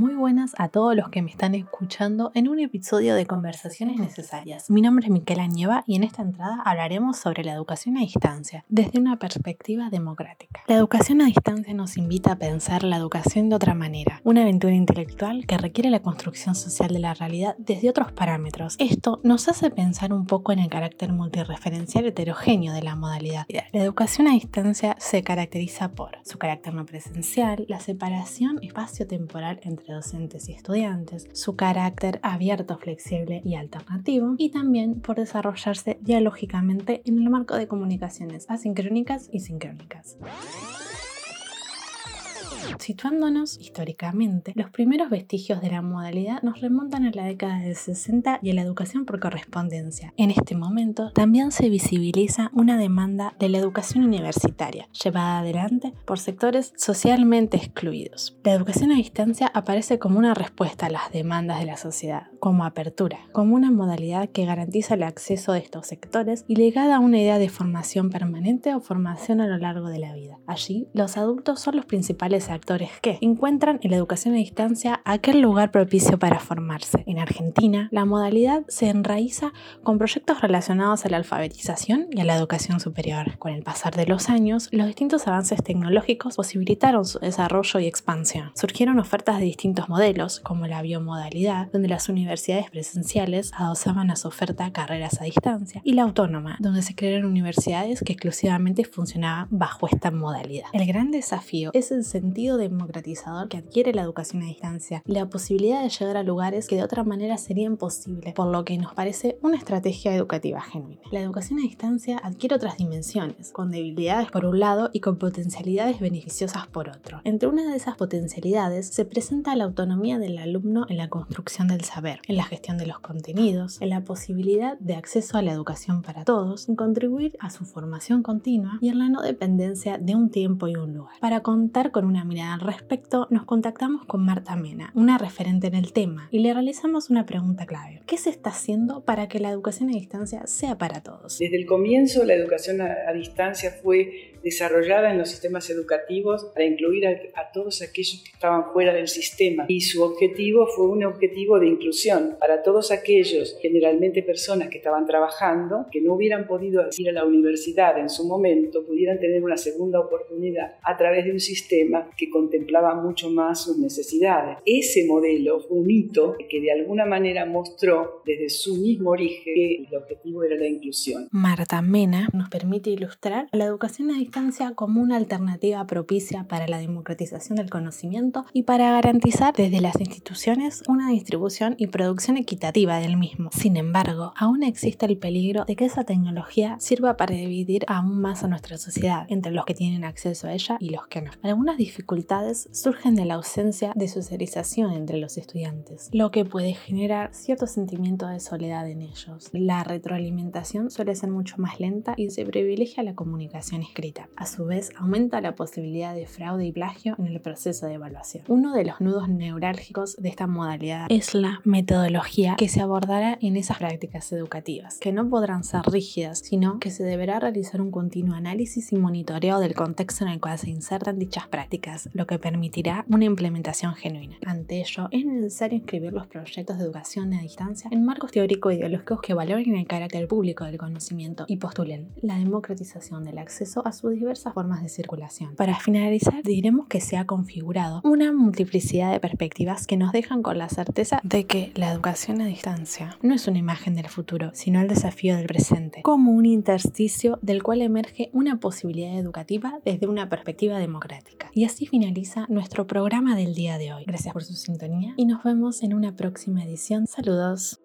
Muy buenas a todos los que me están escuchando en un episodio de Conversaciones Necesarias. Mi nombre es Miquela Nieva y en esta entrada hablaremos sobre la educación a distancia desde una perspectiva democrática. La educación a distancia nos invita a pensar la educación de otra manera, una aventura intelectual que requiere la construcción social de la realidad desde otros parámetros. Esto nos hace pensar un poco en el carácter multireferencial heterogéneo de la modalidad. La educación a distancia se caracteriza por su carácter no presencial, la separación espacio-temporal entre docentes y estudiantes, su carácter abierto, flexible y alternativo, y también por desarrollarse dialógicamente en el marco de comunicaciones asincrónicas y sincrónicas. Situándonos históricamente, los primeros vestigios de la modalidad nos remontan a la década del 60 y a la educación por correspondencia. En este momento también se visibiliza una demanda de la educación universitaria, llevada adelante por sectores socialmente excluidos. La educación a distancia aparece como una respuesta a las demandas de la sociedad, como apertura, como una modalidad que garantiza el acceso de estos sectores y ligada a una idea de formación permanente o formación a lo largo de la vida. Allí, los adultos son los principales actores que encuentran en la educación a distancia aquel lugar propicio para formarse. En Argentina, la modalidad se enraiza con proyectos relacionados a la alfabetización y a la educación superior. Con el pasar de los años, los distintos avances tecnológicos posibilitaron su desarrollo y expansión. Surgieron ofertas de distintos modelos, como la biomodalidad, donde las universidades presenciales adosaban a su oferta carreras a distancia, y la autónoma, donde se crearon universidades que exclusivamente funcionaban bajo esta modalidad. El gran desafío es el sentido democratizador que adquiere la educación a distancia y la posibilidad de llegar a lugares que de otra manera serían posibles, por lo que nos parece una estrategia educativa genuina. La educación a distancia adquiere otras dimensiones, con debilidades por un lado y con potencialidades beneficiosas por otro. Entre una de esas potencialidades se presenta la autonomía del alumno en la construcción del saber, en la gestión de los contenidos, en la posibilidad de acceso a la educación para todos, en contribuir a su formación continua y en la no dependencia de un tiempo y un lugar. Para contar con una mirada al respecto, nos contactamos con Marta Mena, una referente en el tema, y le realizamos una pregunta clave. ¿Qué se está haciendo para que la educación a distancia sea para todos? Desde el comienzo, la educación a, distancia fue desarrollada en los sistemas educativos para incluir a, a, todos aquellos que estaban fuera del sistema y su objetivo fue un objetivo de inclusión para todos aquellos, generalmente personas que estaban trabajando, que no hubieran podido ir a la universidad en su momento, pudieran tener una segunda oportunidad a través de un sistema que contemplaba mucho más sus necesidades. Ese modelo fue un hito que de alguna manera mostró desde su mismo origen que el objetivo era la inclusión. Marta Mena nos permite ilustrar la educación a como una alternativa propicia para la democratización del conocimiento y para garantizar desde las instituciones una distribución y producción equitativa del mismo. Sin embargo, aún existe el peligro de que esa tecnología sirva para dividir aún más a nuestra sociedad entre los que tienen acceso a ella y los que no. Algunas dificultades surgen de la ausencia de socialización entre los estudiantes, lo que puede generar cierto sentimiento de soledad en ellos. La retroalimentación suele ser mucho más lenta y se privilegia la comunicación escrita. A su vez, aumenta la posibilidad de fraude y plagio en el proceso de evaluación. Uno de los nudos neurálgicos de esta modalidad es la metodología que se abordará en esas prácticas educativas, que no podrán ser rígidas, sino que se deberá realizar un continuo análisis y monitoreo del contexto en el cual se insertan dichas prácticas, lo que permitirá una implementación genuina. Ante ello, es necesario inscribir los proyectos de educación a distancia en marcos teórico-ideológicos que valoren el carácter público del conocimiento y postulen la democratización del acceso a diversas formas de circulación. Para finalizar, diremos que se ha configurado una multiplicidad de perspectivas que nos dejan con la certeza de que la educación a distancia no es una imagen del futuro, sino el desafío del presente, como un intersticio del cual emerge una posibilidad educativa desde una perspectiva democrática. Y así finaliza nuestro programa del día de hoy. Gracias por su sintonía y nos vemos en una próxima edición. Saludos.